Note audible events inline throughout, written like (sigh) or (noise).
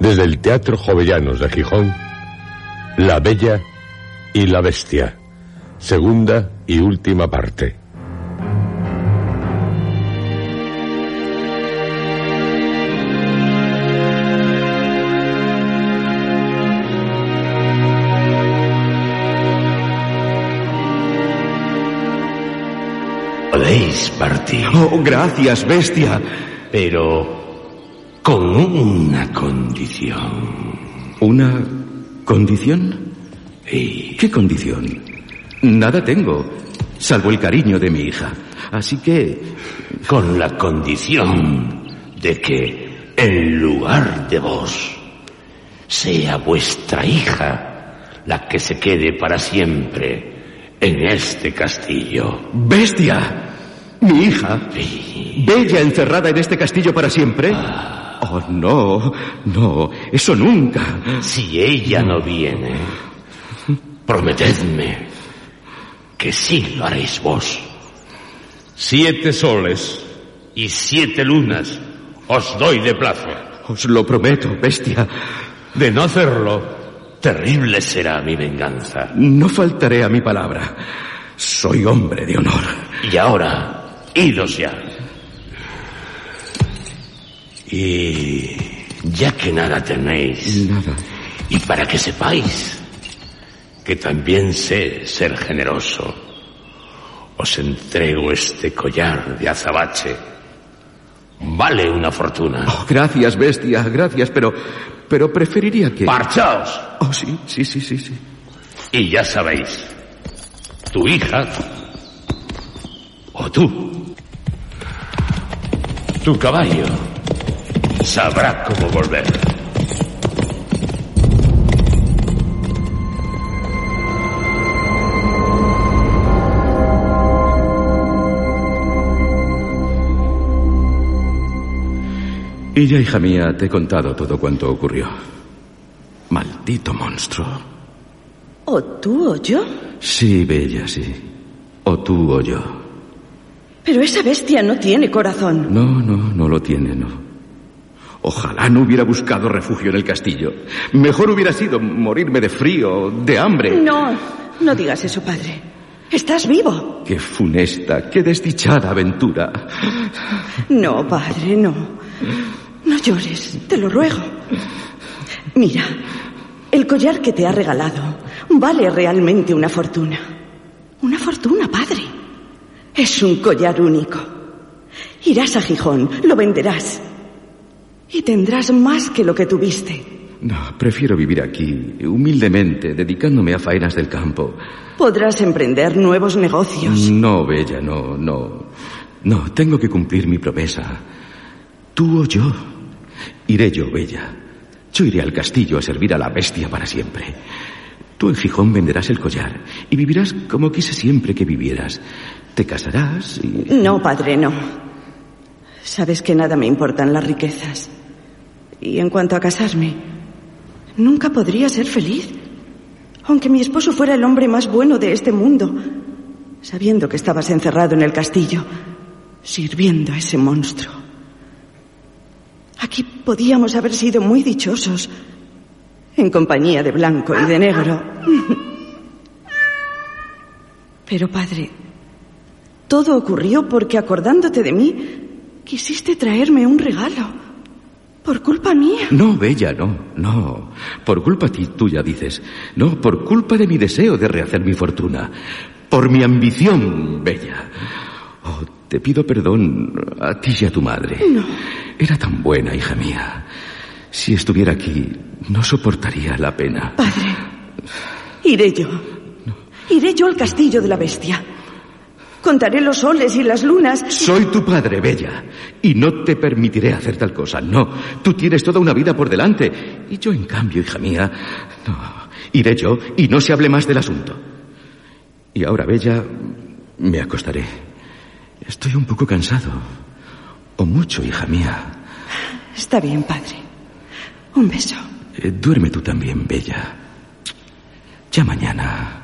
desde el Teatro Jovellanos de Gijón, La Bella y la Bestia, segunda y última parte. Podéis partir. Oh, gracias, bestia. Pero con una condición. ¿Una condición? ¿Y ¿Qué condición? Nada tengo, salvo el cariño de mi hija. Así que... con la condición de que en lugar de vos sea vuestra hija la que se quede para siempre en este castillo? ¡Bestia! ¿Mi hija? Sí. ¿Bella encerrada en este castillo para siempre? Oh, no, no, eso nunca. Si ella no viene, prometedme que sí lo haréis vos. Siete soles y siete lunas os doy de plazo. Os lo prometo, bestia. De no hacerlo, terrible será mi venganza. No faltaré a mi palabra. Soy hombre de honor. Y ahora, idos ya. Y ya que nada tenéis, Nada. y para que sepáis que también sé ser generoso, os entrego este collar de azabache. Vale una fortuna. Oh, gracias, bestia, gracias, pero... Pero preferiría que... ¡Marchaos! Oh, sí, sí, sí, sí, sí. Y ya sabéis, tu hija o tú, tu caballo, sabrá cómo volver. Y ya, hija mía, te he contado todo cuanto ocurrió. Maldito monstruo. ¿O tú o yo? Sí, Bella, sí. O tú o yo. Pero esa bestia no tiene corazón. No, no, no lo tiene, no. Ojalá no hubiera buscado refugio en el castillo. Mejor hubiera sido morirme de frío, de hambre. No, no digas eso, padre. Estás vivo. Qué funesta, qué desdichada aventura. No, padre, no. No llores, te lo ruego. Mira, el collar que te ha regalado vale realmente una fortuna. Una fortuna, padre. Es un collar único. Irás a Gijón, lo venderás. Y tendrás más que lo que tuviste. No, prefiero vivir aquí, humildemente, dedicándome a faenas del campo. Podrás emprender nuevos negocios. No, Bella, no, no. No, tengo que cumplir mi promesa. Tú o yo. Iré yo, Bella. Yo iré al castillo a servir a la bestia para siempre. Tú en Gijón venderás el collar y vivirás como quise siempre que vivieras. Te casarás y... No, padre, no. Sabes que nada me importan las riquezas. Y en cuanto a casarme, nunca podría ser feliz. Aunque mi esposo fuera el hombre más bueno de este mundo, sabiendo que estabas encerrado en el castillo, sirviendo a ese monstruo. Aquí podíamos haber sido muy dichosos, en compañía de blanco y de negro. Pero, padre, todo ocurrió porque acordándote de mí, quisiste traerme un regalo. Por culpa mía. No, Bella, no, no. Por culpa tuya, dices. No, por culpa de mi deseo de rehacer mi fortuna. Por mi ambición, Bella. Oh, te pido perdón a ti y a tu madre. No. Era tan buena, hija mía. Si estuviera aquí, no soportaría la pena. Padre, iré yo. Iré yo al castillo de la bestia. Contaré los soles y las lunas. Soy tu padre, Bella, y no te permitiré hacer tal cosa. No, tú tienes toda una vida por delante. Y yo, en cambio, hija mía, no. Iré yo y no se hable más del asunto. Y ahora, Bella, me acostaré. Estoy un poco cansado. O mucho, hija mía. Está bien, padre. Un beso. Eh, duerme tú también, Bella. Ya mañana.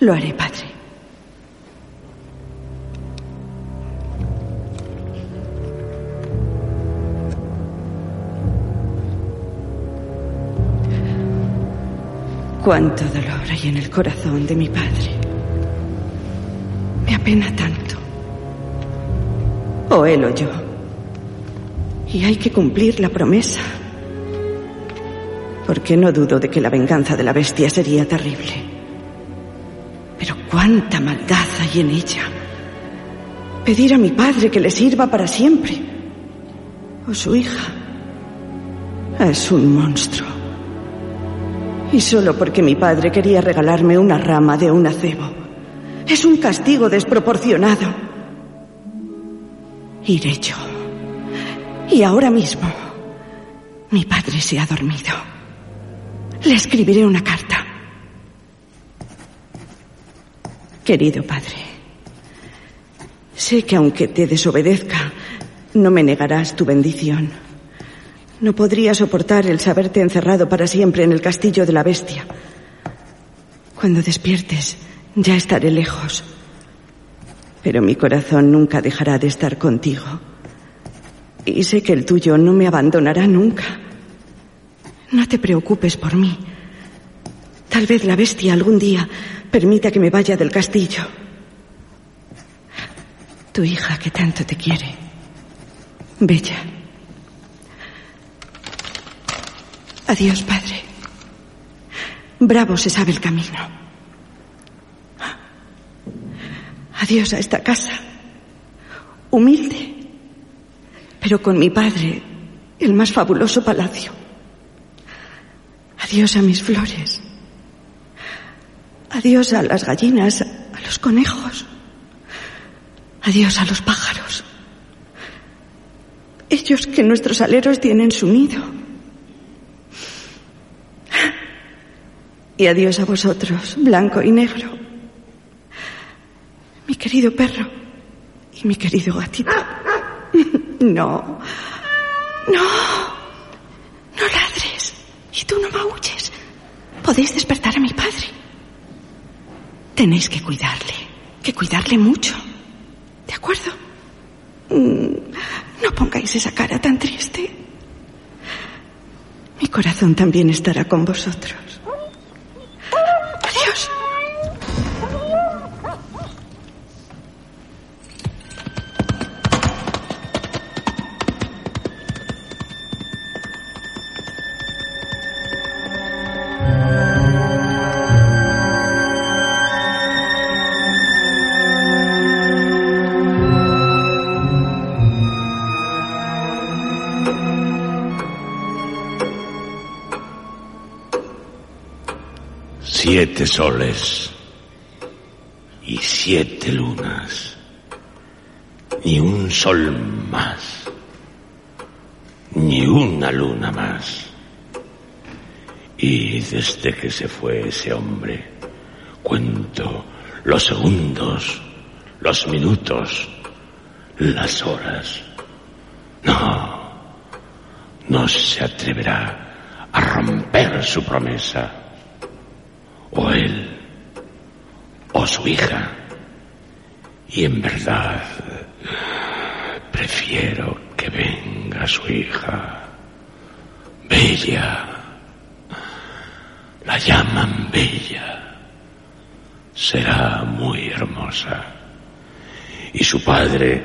Lo haré, padre. Cuánto dolor hay en el corazón de mi padre. Me apena tanto. O él o yo. Y hay que cumplir la promesa. Porque no dudo de que la venganza de la bestia sería terrible. Pero cuánta maldad hay en ella. Pedir a mi padre que le sirva para siempre. O su hija. Es un monstruo. Y solo porque mi padre quería regalarme una rama de un acebo. Es un castigo desproporcionado. Iré yo. Y ahora mismo, mi padre se ha dormido. Le escribiré una carta. Querido padre, sé que aunque te desobedezca, no me negarás tu bendición. No podría soportar el saberte encerrado para siempre en el castillo de la bestia. Cuando despiertes, ya estaré lejos. Pero mi corazón nunca dejará de estar contigo. Y sé que el tuyo no me abandonará nunca. No te preocupes por mí. Tal vez la bestia algún día permita que me vaya del castillo. Tu hija que tanto te quiere. Bella. Adiós, padre. Bravo se sabe el camino. Adiós a esta casa. Humilde, pero con mi padre, el más fabuloso palacio. Adiós a mis flores. Adiós a las gallinas, a los conejos. Adiós a los pájaros. Ellos que nuestros aleros tienen su nido. Y adiós a vosotros, blanco y negro. Mi querido perro y mi querido gatito. No. No. No ladres. Y tú no maulles. Podéis despertar a mi padre. Tenéis que cuidarle. Que cuidarle mucho. ¿De acuerdo? Mm, no pongáis esa cara tan triste. Mi corazón también estará con vosotros. Siete soles y siete lunas, ni un sol más, ni una luna más. Y desde que se fue ese hombre, cuento los segundos, los minutos, las horas. No, no se atreverá a romper su promesa. O él, hija. Y en verdad, prefiero que venga su hija. Bella. La llaman Bella. Será muy hermosa. Y su padre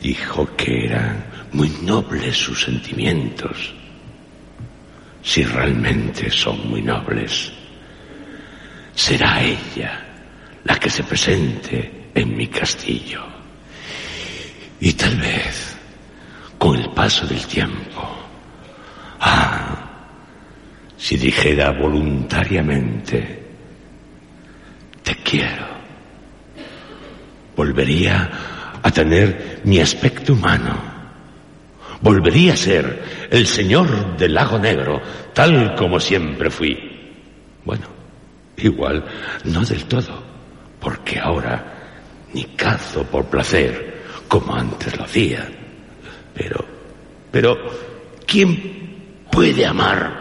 dijo que eran muy nobles sus sentimientos. Si realmente son muy nobles, será ella la que se presente en mi castillo. Y tal vez, con el paso del tiempo, ah, si dijera voluntariamente, te quiero, volvería a tener mi aspecto humano. Volvería a ser el señor del lago negro, tal como siempre fui. Bueno, igual no del todo, porque ahora ni cazo por placer, como antes lo hacía. Pero, pero, ¿quién puede amar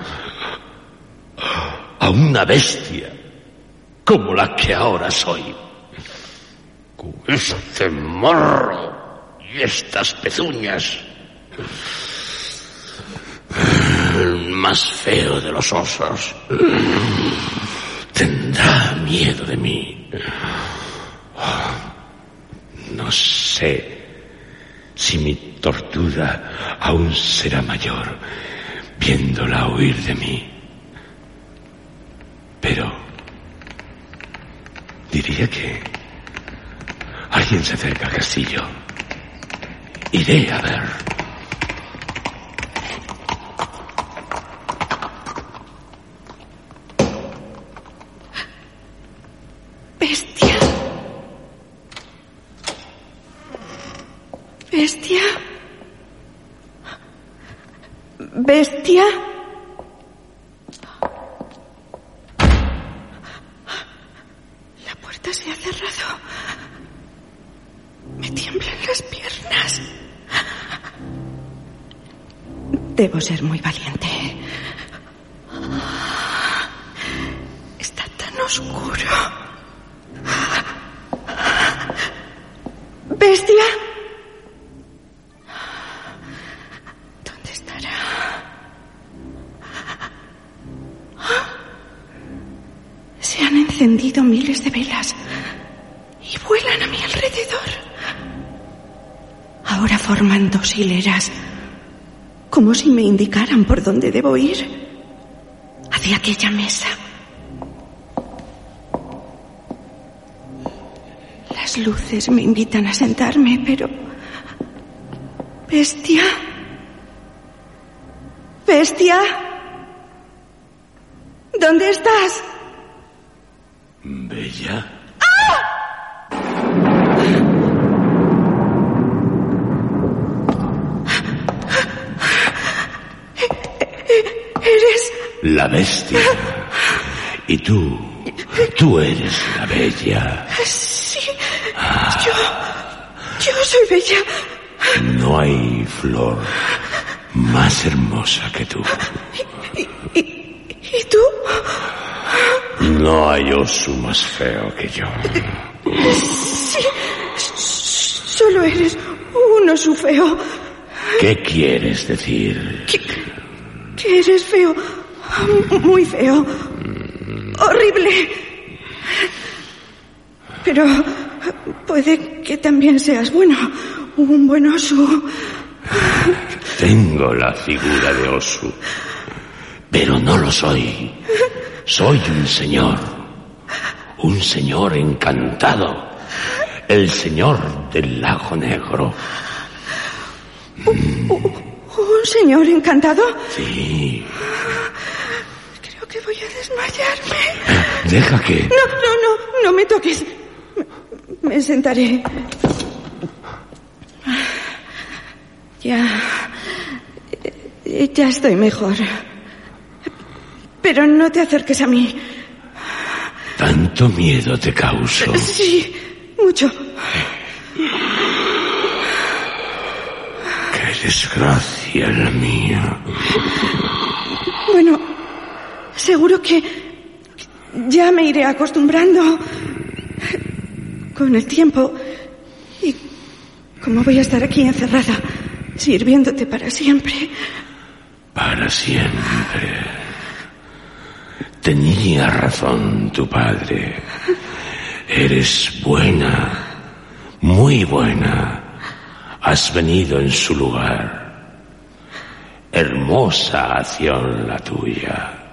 a una bestia como la que ahora soy? Con este morro y estas pezuñas. El más feo de los osos tendrá miedo de mí. No sé si mi tortura aún será mayor viéndola huir de mí. Pero diría que alguien se acerca al castillo. Iré a ver. Bestia. Bestia. Bestia. La puerta se ha cerrado. Me tiemblan las piernas. Debo ser muy valiente. Forman dos hileras, como si me indicaran por dónde debo ir. Hacia aquella mesa. Las luces me invitan a sentarme, pero... Bestia. Bestia. ¿Dónde estás? Bella. Eres... La bestia. Y tú, tú eres la bella. Sí. Yo... Yo soy bella. No hay flor más hermosa que tú. ¿Y, y tú? No hay oso más feo que yo. Sí. Solo eres un oso feo. ¿Qué quieres decir? Que, que eres feo. Muy feo. Horrible. Pero puede que también seas bueno. Un buen oso. Tengo la figura de oso, pero no lo soy. Soy un señor. Un señor encantado. El señor del lago negro. ¿Un señor encantado? Sí. Creo que voy a desmayarme. Deja que... No, no, no, no me toques. Me, me sentaré. Ya. Ya estoy mejor. Pero no te acerques a mí. Tanto miedo te causo. Sí, mucho. Qué desgracia la mía. Bueno, seguro que ya me iré acostumbrando con el tiempo. Y como voy a estar aquí encerrada, sirviéndote para siempre. Para siempre. Tenía razón tu padre. Eres buena, muy buena. Has venido en su lugar. Hermosa acción la tuya.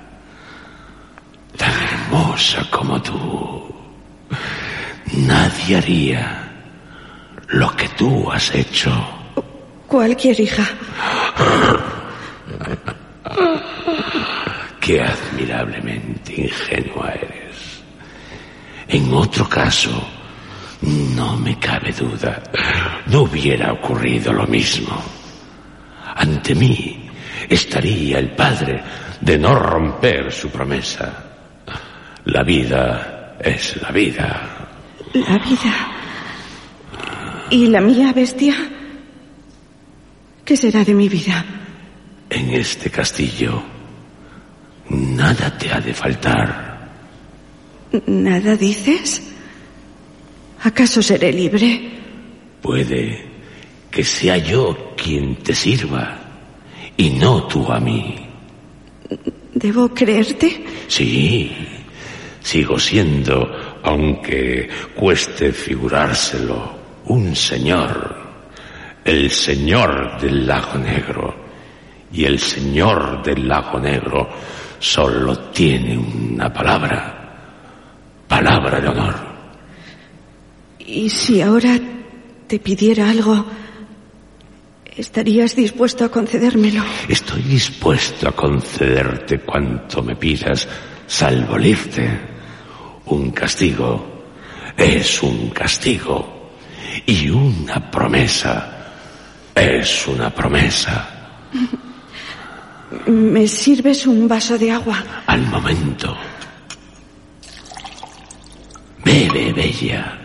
Tan hermosa como tú. Nadie haría lo que tú has hecho. Cualquier hija. Qué admirablemente ingenua eres. En otro caso, no me cabe duda, no hubiera ocurrido lo mismo. Ante mí estaría el padre de no romper su promesa. La vida es la vida. La vida. ¿Y la mía, bestia? ¿Qué será de mi vida? En este castillo, nada te ha de faltar. ¿Nada dices? ¿Acaso seré libre? Puede que sea yo quien te sirva y no tú a mí. ¿Debo creerte? Sí, sigo siendo, aunque cueste figurárselo, un señor, el señor del lago negro. Y el señor del lago negro solo tiene una palabra, palabra de honor. ¿Y si ahora te pidiera algo, estarías dispuesto a concedérmelo? Estoy dispuesto a concederte cuanto me pidas, salvo irte. Un castigo es un castigo y una promesa es una promesa. (laughs) ¿Me sirves un vaso de agua? Al momento. Bebe, bella.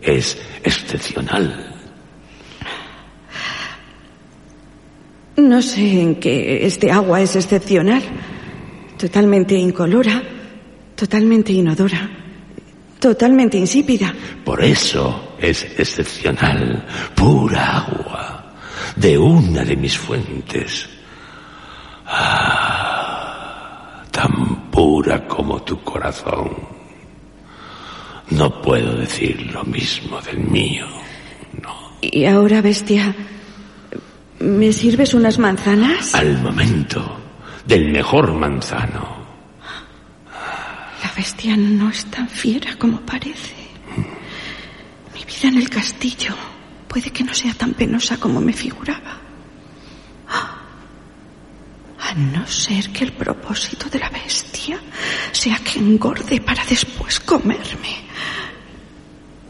Es excepcional. No sé en qué este agua es excepcional. Totalmente incolora, totalmente inodora, totalmente insípida. Por eso es excepcional. Pura agua. De una de mis fuentes. Ah, tan pura como tu corazón. No puedo decir lo mismo del mío. No. Y ahora, bestia, ¿me sirves unas manzanas? Al momento del mejor manzano. Bestia no es tan fiera como parece. Mi vida en el castillo puede que no sea tan penosa como me figuraba. A no ser que el propósito de la bestia sea que engorde para después comerme.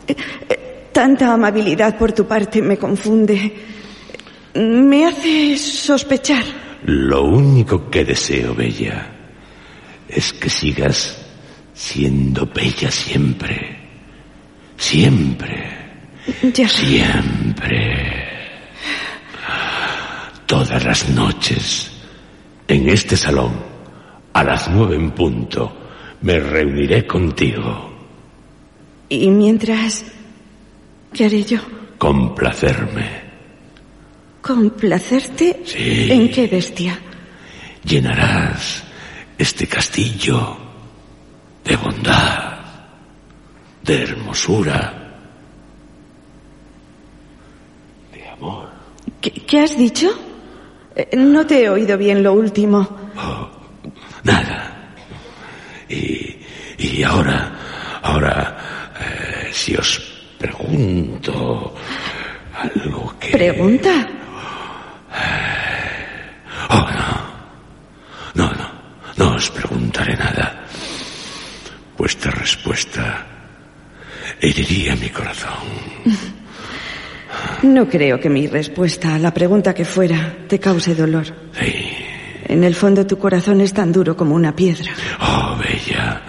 Eh, eh, Tanta amabilidad por tu parte me confunde. Me hace sospechar. Lo único que deseo, Bella, es que sigas siendo bella siempre. Siempre. Ya. Siempre. Todas las noches, en este salón, a las nueve en punto, me reuniré contigo. Y mientras, ¿qué haré yo? Complacerme. ¿Complacerte? Sí. ¿En qué bestia? Llenarás este castillo de bondad, de hermosura, de amor. ¿Qué, qué has dicho? Eh, No te he oído bien lo último. Nada. Y, y ahora, ahora, eh, si os pregunto algo que... ¿Pregunta? Oh, no. No, no. No os preguntaré nada. Vuestra respuesta heriría mi corazón. No creo que mi respuesta a la pregunta que fuera te cause dolor. Sí. En el fondo tu corazón es tan duro como una piedra. Oh, Bella.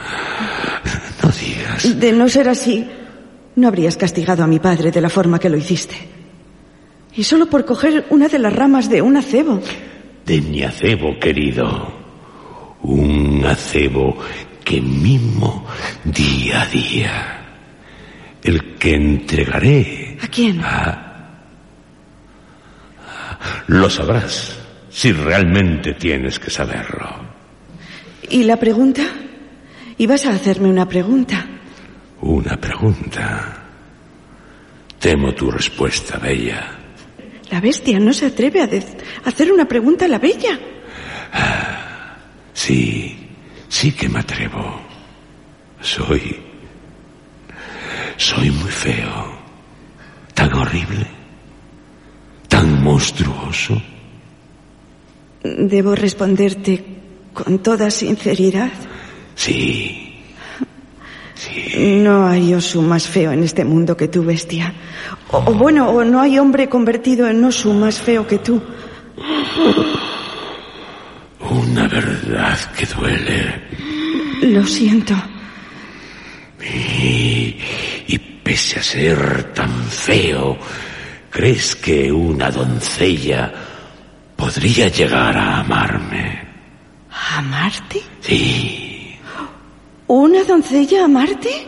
No digas. De no ser así, no habrías castigado a mi padre de la forma que lo hiciste. Y solo por coger una de las ramas de un acebo. De mi acebo, querido. Un acebo que mimo día a día. El que entregaré. ¿A quién? Lo sabrás si realmente tienes que saberlo. ¿Y la pregunta? Ibas a hacerme una pregunta. Una pregunta. Temo tu respuesta, Bella. La bestia no se atreve a, a hacer una pregunta a la bella. Sí, sí que me atrevo. Soy... Soy muy feo. Tan horrible. Tan monstruoso. Debo responderte con toda sinceridad. Sí. No hay osu más feo en este mundo que tú, bestia. O, o bueno, o no hay hombre convertido en osu más feo que tú. Una verdad que duele. Lo siento. Y, y pese a ser tan feo, ¿crees que una doncella podría llegar a amarme? ¿A amarte? Sí. ¿Una doncella a amarte?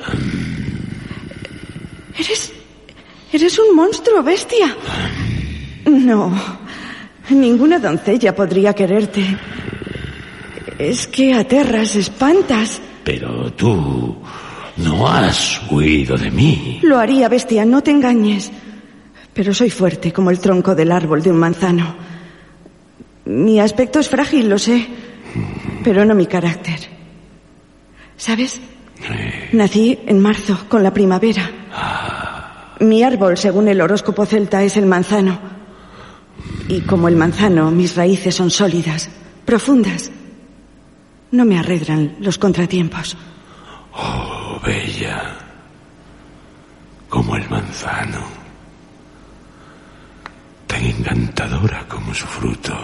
Eres. Eres un monstruo, bestia. No. Ninguna doncella podría quererte. Es que aterras, espantas. Pero tú no has huido de mí. Lo haría, bestia, no te engañes. Pero soy fuerte como el tronco del árbol de un manzano. Mi aspecto es frágil, lo sé, pero no mi carácter. ¿Sabes? Nací en marzo, con la primavera. Mi árbol, según el horóscopo celta, es el manzano. Y como el manzano, mis raíces son sólidas, profundas. No me arredran los contratiempos. Oh, bella. Como el manzano. Tan encantadora como su fruto.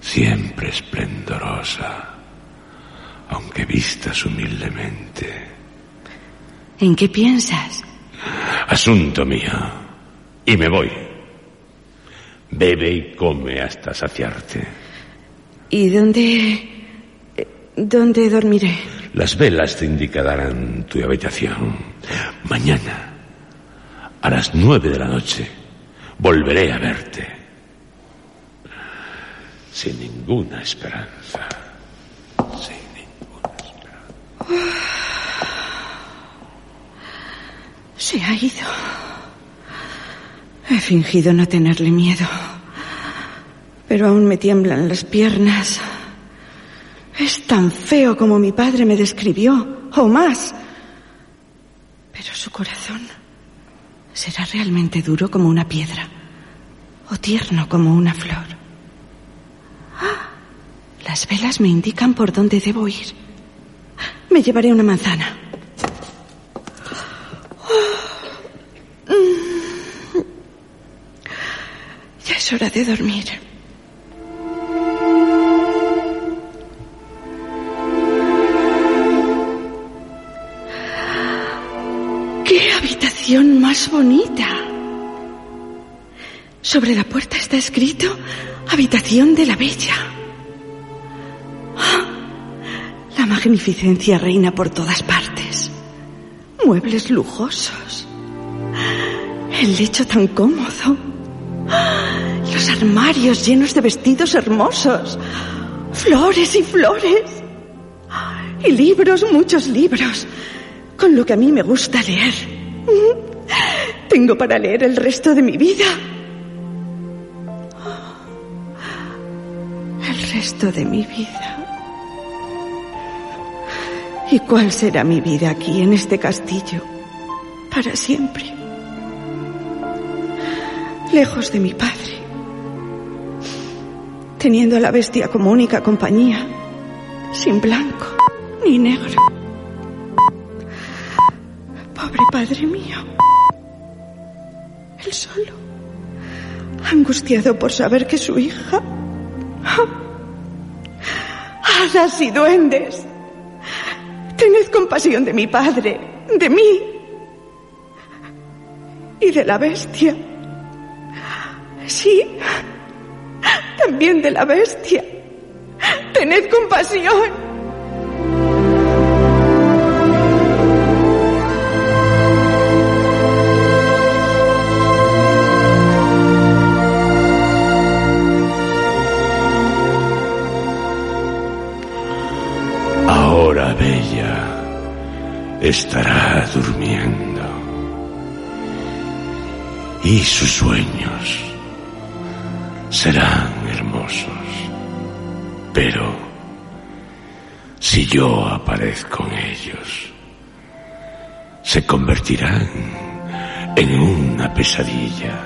Siempre esplendorosa. Aunque vistas humildemente. ¿En qué piensas? Asunto mío. Y me voy. Bebe y come hasta saciarte. ¿Y dónde... dónde dormiré? Las velas te indicarán tu habitación. Mañana, a las nueve de la noche, volveré a verte. Sin ninguna esperanza. Sin ninguna esperanza. Se ha ido. He fingido no tenerle miedo. Pero aún me tiemblan las piernas. Es tan feo como mi padre me describió, o más. Pero su corazón será realmente duro como una piedra, o tierno como una flor. ¡Ah! Las velas me indican por dónde debo ir. Me llevaré una manzana. Ya es hora de dormir. Más bonita! Sobre la puerta está escrito Habitación de la Bella. ¡Ah! La magnificencia reina por todas partes. Muebles lujosos. El lecho tan cómodo. Los armarios llenos de vestidos hermosos. Flores y flores. Y libros, muchos libros. Con lo que a mí me gusta leer. Tengo para leer el resto de mi vida. El resto de mi vida. ¿Y cuál será mi vida aquí en este castillo? Para siempre. Lejos de mi padre. Teniendo a la bestia como única compañía. Sin blanco ni negro. Pobre padre mío. Angustiado por saber que su hija. Hadas y duendes. Tened compasión de mi padre, de mí y de la bestia. Sí, también de la bestia. Tened compasión. Estará durmiendo y sus sueños serán hermosos. Pero si yo aparezco en ellos, se convertirán en una pesadilla.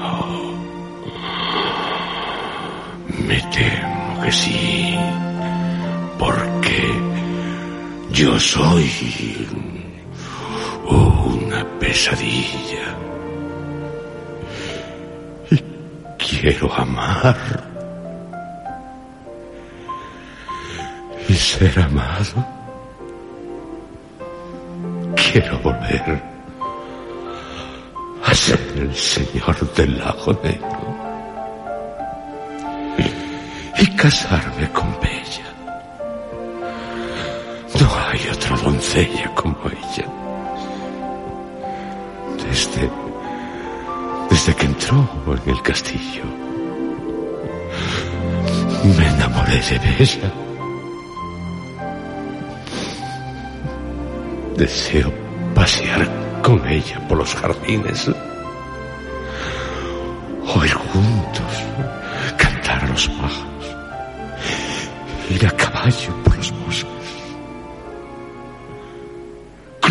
Oh, me temo que sí, porque yo soy una pesadilla. quiero amar y ser amado. Quiero volver a ser el señor del lago negro y casarme con Bella. Otra doncella como ella. Desde desde que entró en el castillo. Me enamoré de ella. Deseo pasear con ella por los jardines, oír juntos, cantar a los pájaros, ir a caballo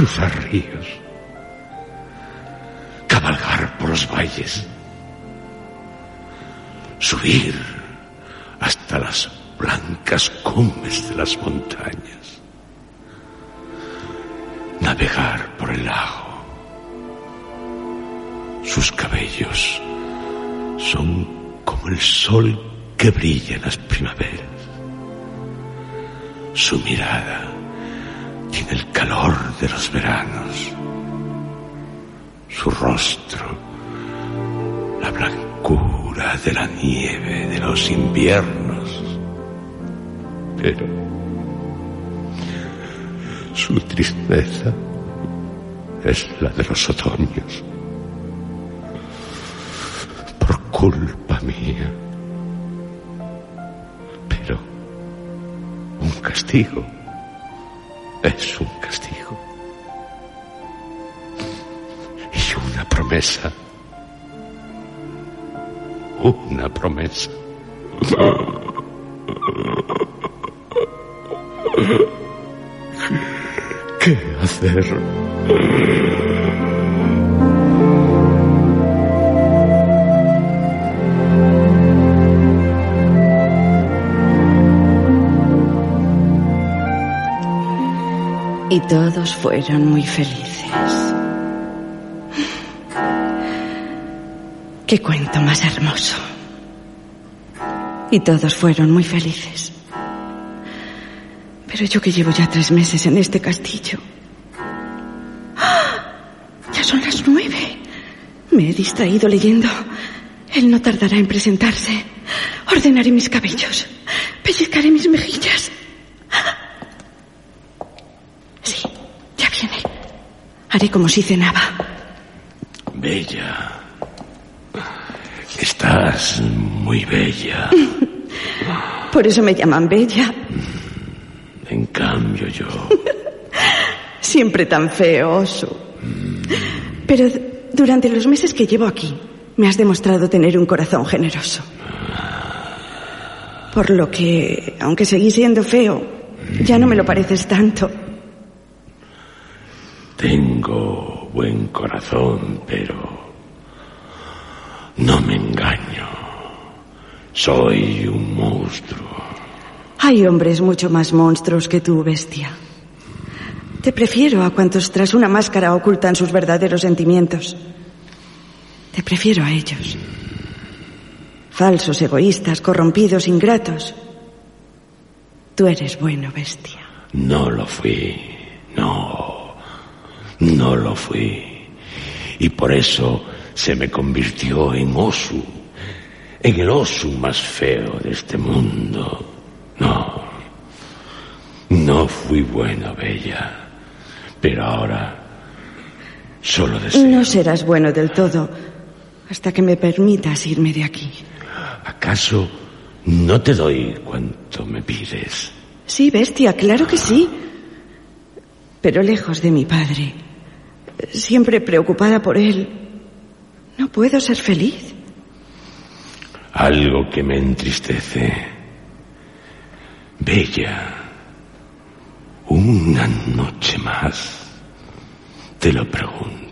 cruzar ríos cabalgar por los valles, subir hasta las blancas cumbres de las montañas, navegar por el lago. Sus cabellos son como el sol que brilla en las primaveras. Su mirada tiene el calor de los veranos su rostro, la blancura de la nieve de los inviernos. Pero su tristeza es la de los otoños. Por culpa mía. Pero un castigo es un castigo. una promesa. Una promesa. ¿Qué hacer? Y todos fueron muy felices. Qué cuento más hermoso. Y todos fueron muy felices. Pero yo que llevo ya tres meses en este castillo. ¡Ah! Ya son las nueve. Me he distraído leyendo. Él no tardará en presentarse. Ordenaré mis cabellos. Pellizcaré mis mejillas. Sí, ya viene. Haré como si cenaba. Bella. Estás muy bella. (laughs) Por eso me llaman Bella. En cambio yo. (laughs) Siempre tan feo, oso. Pero durante los meses que llevo aquí, me has demostrado tener un corazón generoso. Por lo que, aunque seguís siendo feo, ya no me lo pareces tanto. Tengo buen corazón, pero no me engaño. Soy un monstruo. Hay hombres mucho más monstruos que tú, bestia. Te prefiero a cuantos tras una máscara ocultan sus verdaderos sentimientos. Te prefiero a ellos. Falsos, egoístas, corrompidos, ingratos. Tú eres bueno, bestia. No lo fui. No. No lo fui. Y por eso se me convirtió en Osu, en el Osu más feo de este mundo. No, no fui bueno, Bella, pero ahora solo deseo... No serás bueno del todo hasta que me permitas irme de aquí. ¿Acaso no te doy cuanto me pides? Sí, bestia, claro que sí. Pero lejos de mi padre, siempre preocupada por él, no puedo ser feliz. Algo que me entristece. Bella, una noche más, te lo pregunto.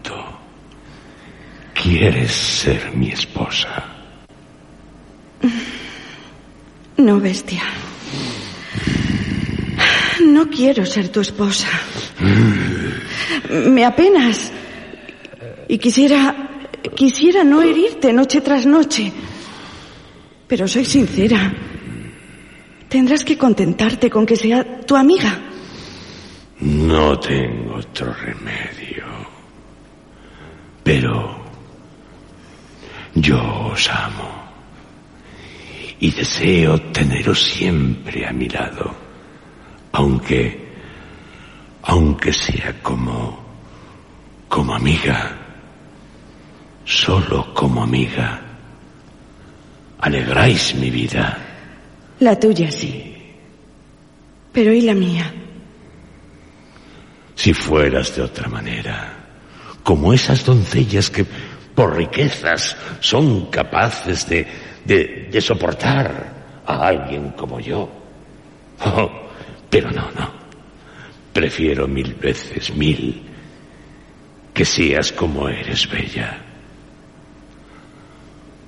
¿Quieres ser mi esposa? No, bestia. No quiero ser tu esposa. Me apenas. Y quisiera. Quisiera no herirte noche tras noche. Pero soy sincera. Tendrás que contentarte con que sea tu amiga. No tengo otro remedio. Pero yo os amo. Y deseo teneros siempre a mi lado. Aunque, aunque sea como, como amiga. Solo como amiga. Alegráis mi vida. La tuya sí. Pero ¿y la mía? Si fueras de otra manera, como esas doncellas que por riquezas son capaces de, de, de soportar a alguien como yo. Oh, pero no, no. Prefiero mil veces, mil, que seas como eres bella.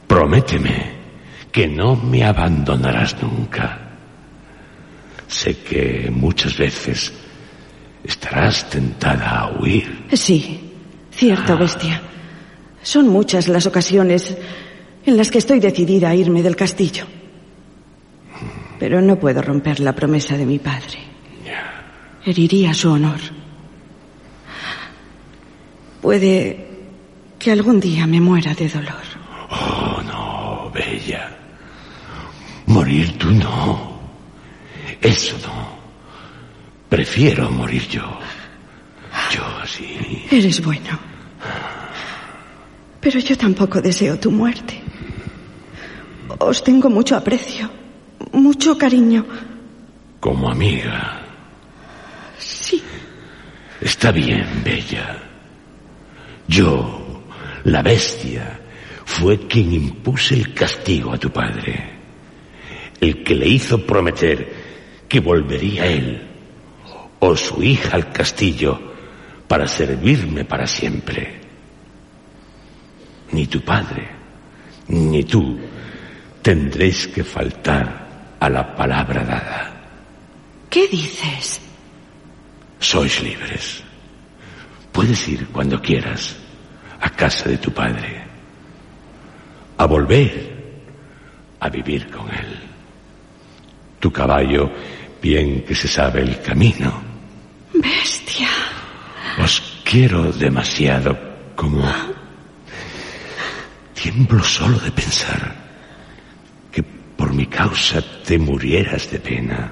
Prométeme que no me abandonarás nunca. Sé que muchas veces estarás tentada a huir. Sí, cierto, bestia. Son muchas las ocasiones en las que estoy decidida a irme del castillo. Pero no puedo romper la promesa de mi padre. Heriría su honor. Puede que algún día me muera de dolor. Oh, no, bella. Morir tú no. Eso no. Prefiero morir yo. Yo sí. Eres bueno. Pero yo tampoco deseo tu muerte. Os tengo mucho aprecio, mucho cariño. Como amiga. Sí. Está bien, Bella. Yo, la bestia, fue quien impuse el castigo a tu padre. El que le hizo prometer que volvería él o su hija al castillo para servirme para siempre. Ni tu padre, ni tú tendréis que faltar a la palabra dada. ¿Qué dices? Sois libres. Puedes ir cuando quieras a casa de tu padre, a volver a vivir con él. Tu caballo bien que se sabe el camino. Bestia. Os quiero demasiado como... Tiemblo solo de pensar por mi causa te murieras de pena.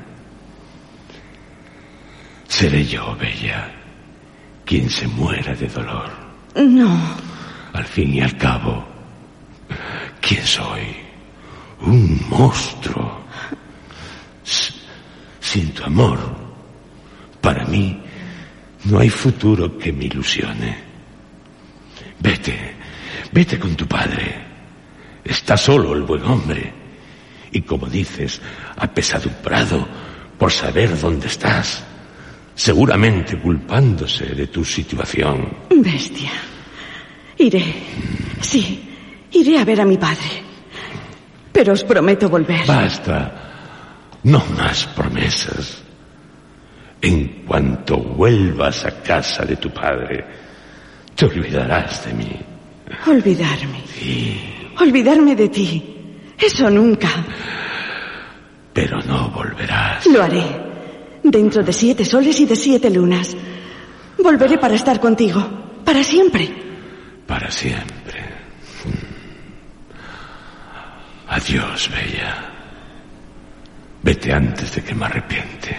Seré yo, Bella, quien se muera de dolor. No. Al fin y al cabo, ¿quién soy? Un monstruo. S- Sin tu amor, para mí no hay futuro que me ilusione. Vete, vete con tu padre. Está solo el buen hombre. Y como dices, apesadumbrado por saber dónde estás, seguramente culpándose de tu situación. Bestia. Iré. Sí, iré a ver a mi padre. Pero os prometo volver. Basta. No más promesas. En cuanto vuelvas a casa de tu padre, te olvidarás de mí. Olvidarme. Olvidarme de ti. Eso nunca. Pero no volverás. Lo haré. Dentro de siete soles y de siete lunas. Volveré para estar contigo. Para siempre. Para siempre. Adiós, Bella. Vete antes de que me arrepiente.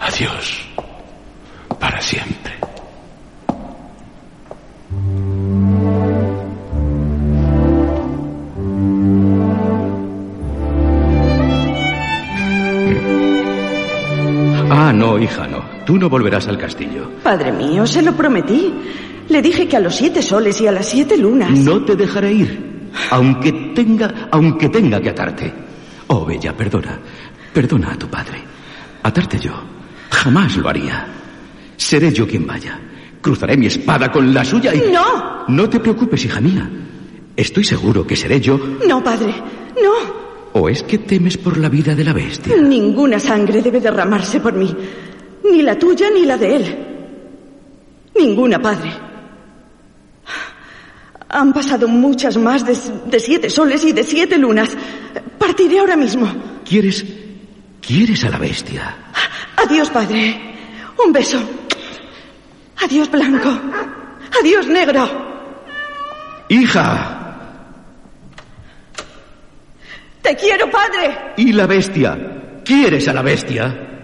Adiós. Para siempre. Tú no volverás al castillo. Padre mío, se lo prometí. Le dije que a los siete soles y a las siete lunas. No te dejaré ir, aunque tenga, aunque tenga que atarte. Oh, Bella, perdona. Perdona a tu padre. Atarte yo. Jamás lo haría. Seré yo quien vaya. Cruzaré mi espada con la suya y... ¡No! No te preocupes, hija mía. Estoy seguro que seré yo. No, padre. No. ¿O es que temes por la vida de la bestia? Ninguna sangre debe derramarse por mí. Ni la tuya ni la de él. Ninguna, padre. Han pasado muchas más de, de siete soles y de siete lunas. Partiré ahora mismo. ¿Quieres... ¿Quieres a la bestia? Adiós, padre. Un beso. Adiós, blanco. Adiós, negro. ¡Hija! Te quiero, padre. ¿Y la bestia? ¿Quieres a la bestia?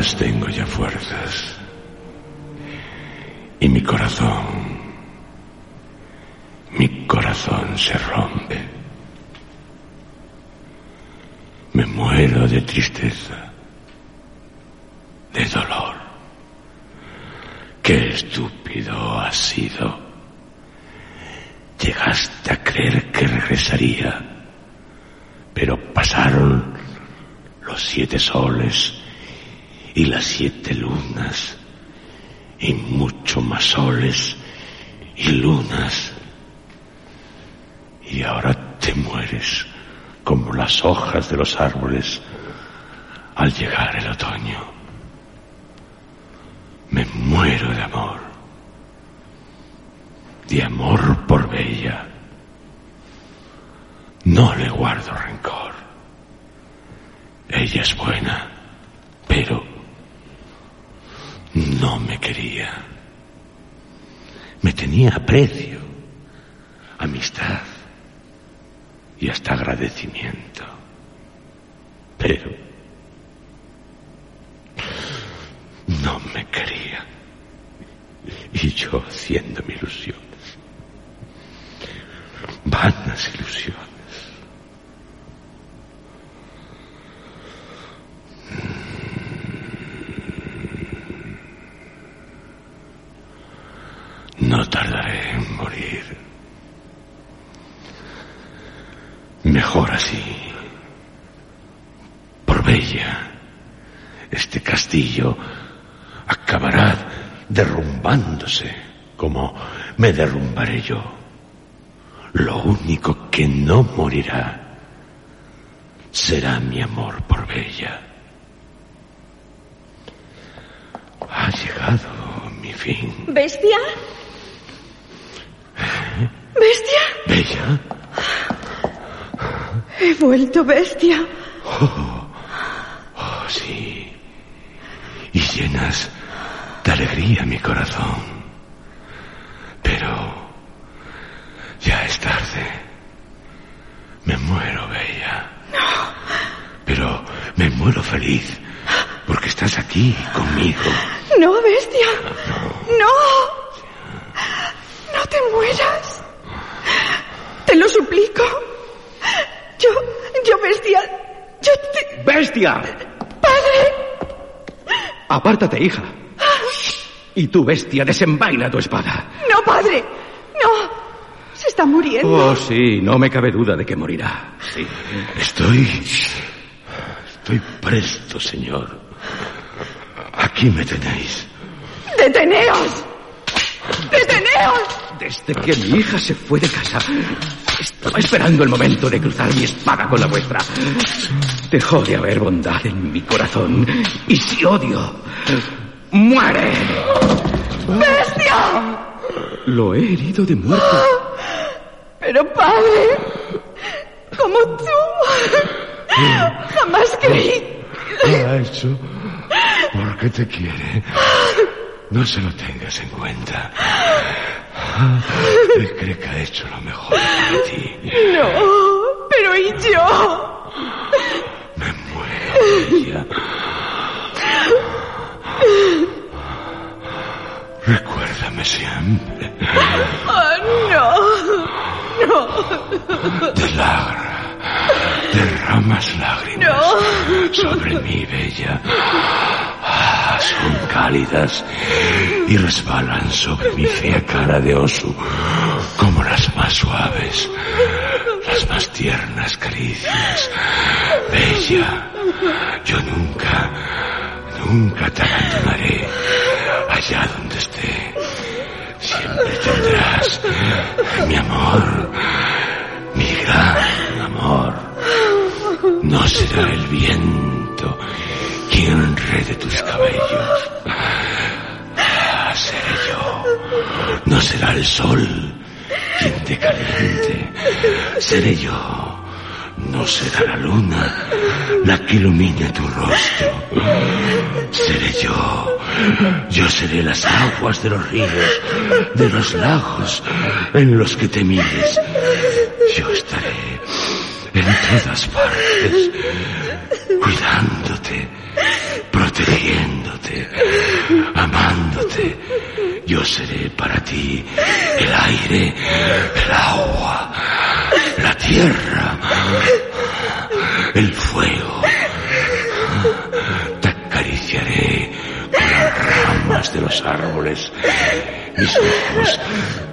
Apenas tengo ya fuerzas. Y mi corazón, mi corazón se rompe. Me muero de tristeza, de dolor. Qué estúpido has sido. Llegaste a creer que regresaría, pero pasaron los siete soles y las siete lunas y mucho más soles y lunas. Y ahora te mueres como las hojas de los árboles al llegar el otoño. Me muero de amor, de amor por Bella. No le guardo rencor. Ella es buena, pero no me quería. Me tenía aprecio, amistad y hasta agradecimiento. Pero no me quería. Y yo haciéndome ilusiones. Vanas ilusiones. No tardaré en morir. Mejor así. Por Bella, este castillo acabará derrumbándose como me derrumbaré yo. Lo único que no morirá será mi amor por Bella. Ha llegado mi fin. ¿Bestia? ¿Bestia? Bella. He vuelto bestia. Oh, sí. Y llenas de alegría mi corazón. Pero ya es tarde. Me muero, Bella. No. Pero me muero feliz porque estás aquí conmigo. No, bestia. No. No te mueras. Te lo suplico. Yo, yo, bestia. Yo te... ¡Bestia! Apártate, hija. Y tú, bestia, desenvaina tu espada. No, padre. No. Se está muriendo. Oh, sí, no me cabe duda de que morirá. Sí. Estoy... Estoy presto, señor. Aquí me tenéis. ¡Deteneos! ¡Deteneos! Desde que mi hija se fue de casa, estaba esperando el momento de cruzar mi espada con la vuestra. Dejó de haber bondad en mi corazón. Y si odio, muere. ¡Bestia! Lo he herido de muerte. Pero padre, como tú, jamás creí. Lo ha hecho porque te quiere. No se lo tengas en cuenta. Él cree que ha hecho lo mejor para ti. No, pero ¿y yo? Me muero, ella. Recuérdame siempre. Oh, no, no. De lágrimas. Derramas lágrimas sobre mi bella. Ah, son cálidas y resbalan sobre mi fea cara de oso como las más suaves, las más tiernas caricias. Bella, yo nunca, nunca te abandonaré allá donde esté. Siempre tendrás mi amor, mi gran amor. No será el viento quien enrede tus cabellos. Seré yo. No será el sol quien te caliente. Seré yo. No será la luna la que ilumine tu rostro. Seré yo. Yo seré las aguas de los ríos, de los lagos en los que te mires. Yo estaré en todas partes, cuidándote, protegiéndote, amándote. Yo seré para ti el aire, el agua, la tierra, el fuego. Te acariciaré con las ramas de los árboles. Mis ojos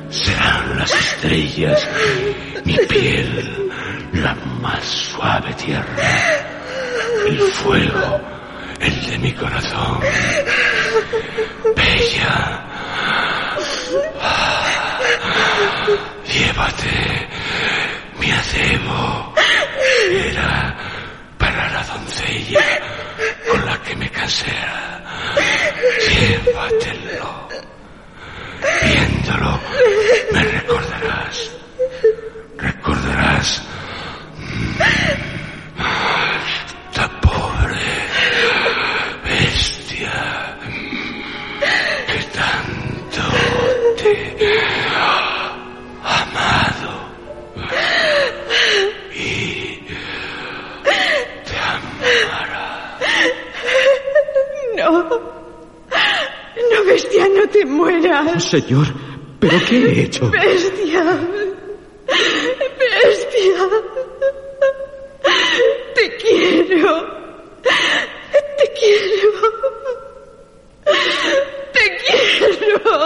serán las estrellas, mi piel la más suave tierra, el fuego, el de mi corazón. Bella, llévate mi acebo. Era para la doncella con la que me casé. Llévatelo. Viéndolo, me recordarás. Recordarás esta pobre bestia bestia, no te mueras. Señor, ¿pero qué he hecho? Bestia. Bestia. Te quiero. Te quiero. Te quiero.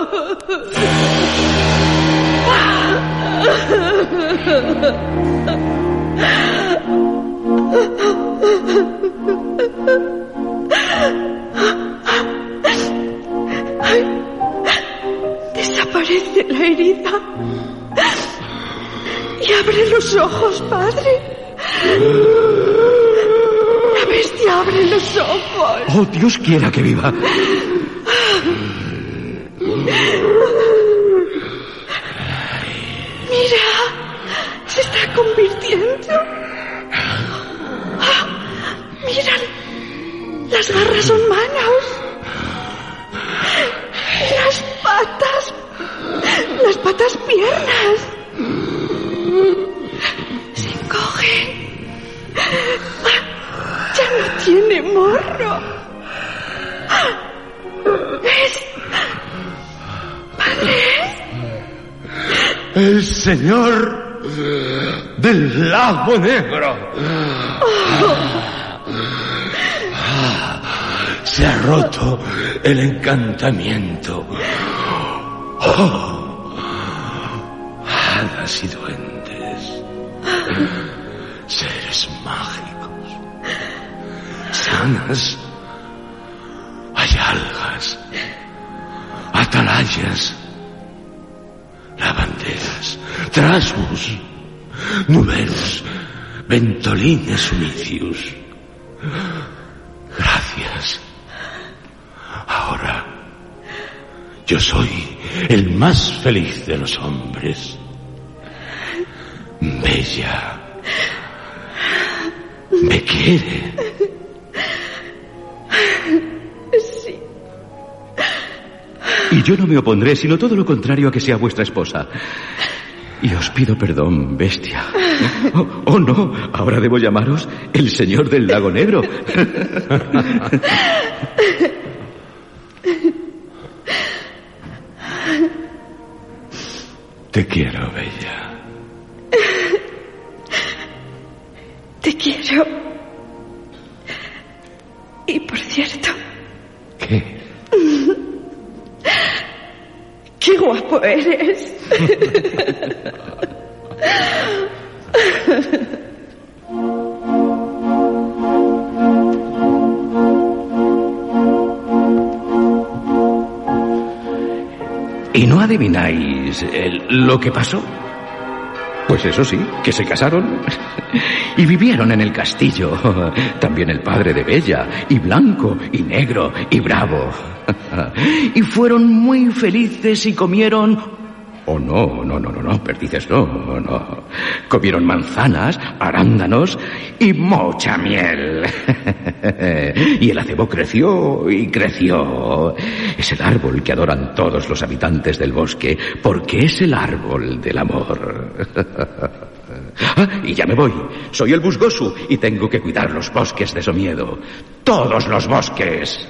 Dios quiera que viva. Lago negro. Se ha roto el encantamiento. Oh, hadas y duendes. Seres mágicos. Sanas. Hay algas. Atalayas. Lavanderas. Trasmus. Nuberos. Ventolines unicius. Gracias. Ahora yo soy el más feliz de los hombres. Bella. ¿Me quiere? Sí. Y yo no me opondré, sino todo lo contrario a que sea vuestra esposa. Y os pido perdón, bestia. Oh, oh, no, ahora debo llamaros el señor del lago negro. Te quiero, Bella. Te quiero. Y por cierto, ¿Qué? qué guapo eres. (laughs) adivináis el- lo que pasó? Pues eso sí, que se casaron (laughs) y vivieron en el castillo. (laughs) También el padre de Bella, y blanco, y negro, y bravo. (laughs) Y fueron muy felices y comieron... No, no, no, no, no, perdices, no, no. Comieron manzanas, arándanos y mucha miel. (laughs) Y el acebo creció y creció. Es el árbol que adoran todos los habitantes del bosque porque es el árbol del amor. (laughs) Ah, y ya me voy. Soy el Busgosu y tengo que cuidar los bosques de Somiedo. Todos los bosques.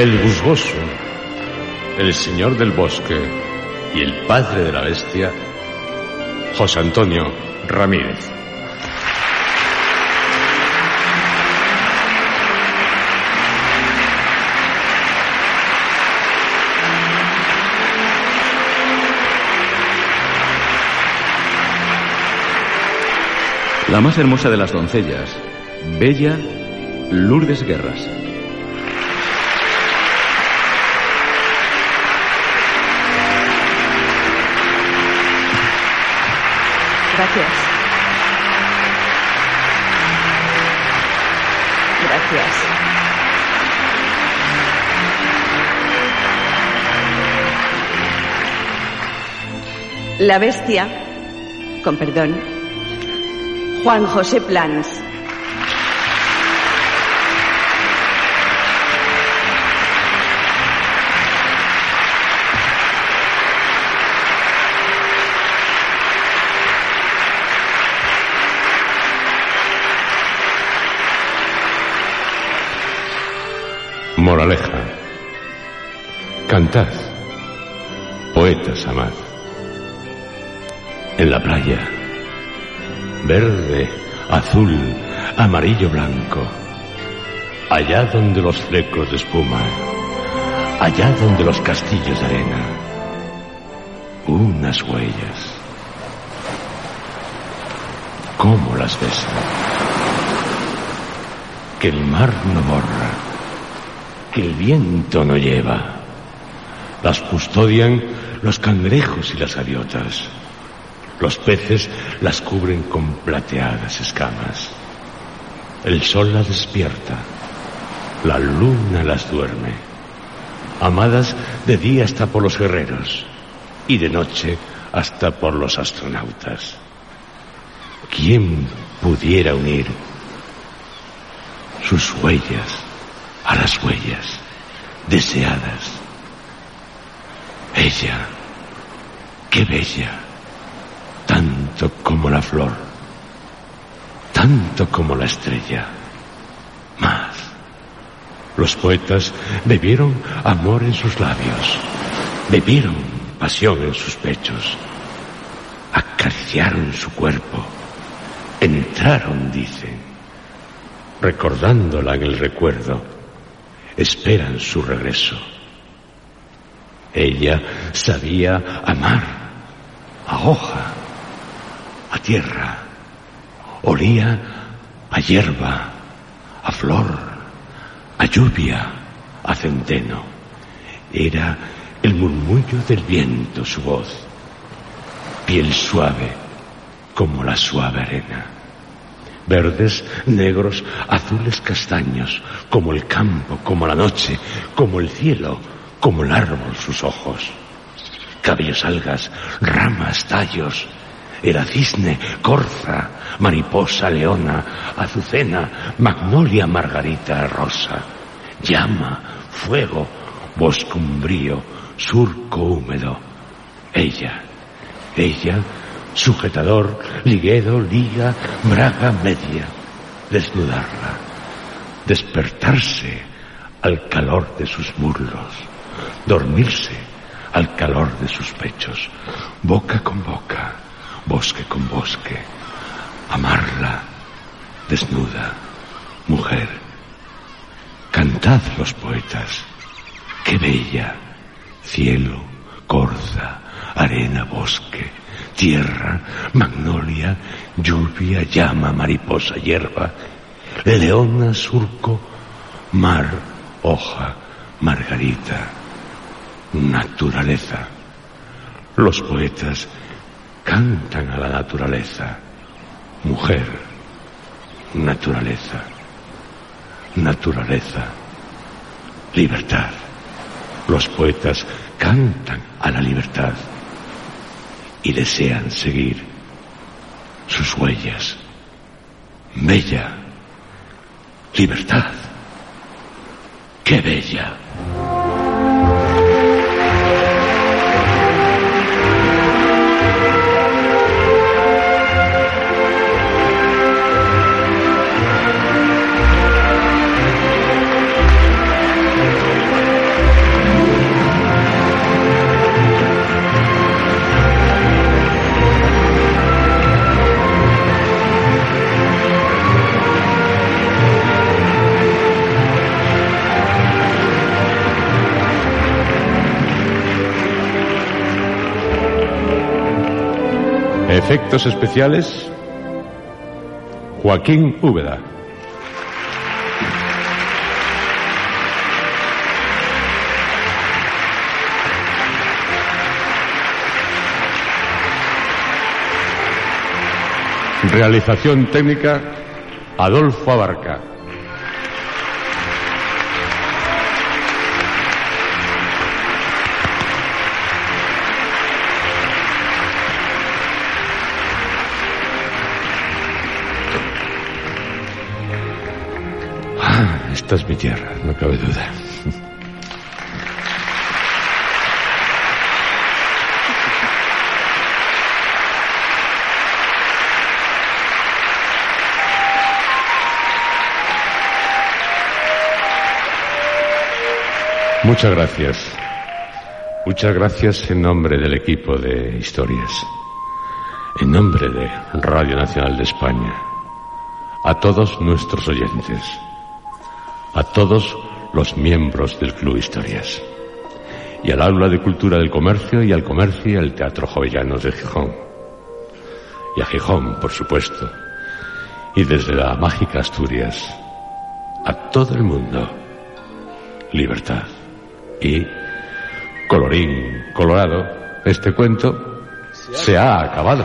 El busgoso, el señor del bosque y el padre de la bestia, José Antonio Ramírez. La más hermosa de las doncellas, Bella Lourdes Guerras. Gracias. Gracias. La bestia, con perdón, Juan José Plans. Moraleja. Cantad. Poetas amad. En la playa. Verde, azul, amarillo, blanco. Allá donde los flecos de espuma. Allá donde los castillos de arena. Unas huellas. ¿Cómo las besan? Que el mar no borra. Que el viento no lleva. Las custodian los cangrejos y las gaviotas. Los peces las cubren con plateadas escamas. El sol las despierta. La luna las duerme. Amadas de día hasta por los guerreros y de noche hasta por los astronautas. ¿Quién pudiera unir sus huellas a las huellas deseadas? Ella, qué bella, tanto como la flor, tanto como la estrella, Los poetas bebieron amor en sus labios, bebieron pasión en sus pechos, acariciaron su cuerpo, entraron, dicen, recordándola en el recuerdo, esperan su regreso. Ella sabía amar a hoja, a tierra, olía a hierba, a flor, a lluvia, a centeno. Era el murmullo del viento su voz, piel suave como la suave arena. Verdes, negros, azules, castaños, como el campo, como la noche, como el cielo, como el árbol sus ojos. Cabellos algas, ramas, tallos, era cisne, corza, mariposa, leona, azucena, magnolia, margarita, rosa, llama, fuego, bosque umbrío, surco húmedo. Ella, ella, sujetador, liguedo, liga, braga media, desnudarla, despertarse al calor de sus muslos, dormirse al calor de sus pechos, boca con boca, bosque con bosque, amarla, desnuda, mujer. Cantad los poetas, qué bella, cielo, corza, arena, bosque, tierra, magnolia, lluvia, llama, mariposa, hierba, leona, surco, mar, hoja, margarita, naturaleza. Los poetas cantan a la naturaleza. Mujer, naturaleza, naturaleza, libertad. Los poetas cantan a la libertad y desean seguir sus huellas. Bella, libertad, qué bella. Efectos especiales, Joaquín Úbeda. Realización técnica, Adolfo Abarca. Esta es mi tierra, no cabe duda. Muchas gracias. Muchas gracias en nombre del equipo de historias. En nombre de Radio Nacional de España. A todos nuestros oyentes a todos los miembros del Club Historias y al Aula de Cultura del Comercio y al Comercio y al Teatro Jovellanos de Gijón. Y a Gijón, por supuesto. Y desde la mágica Asturias, a todo el mundo, libertad. Y, colorín colorado, este cuento se ha acabado.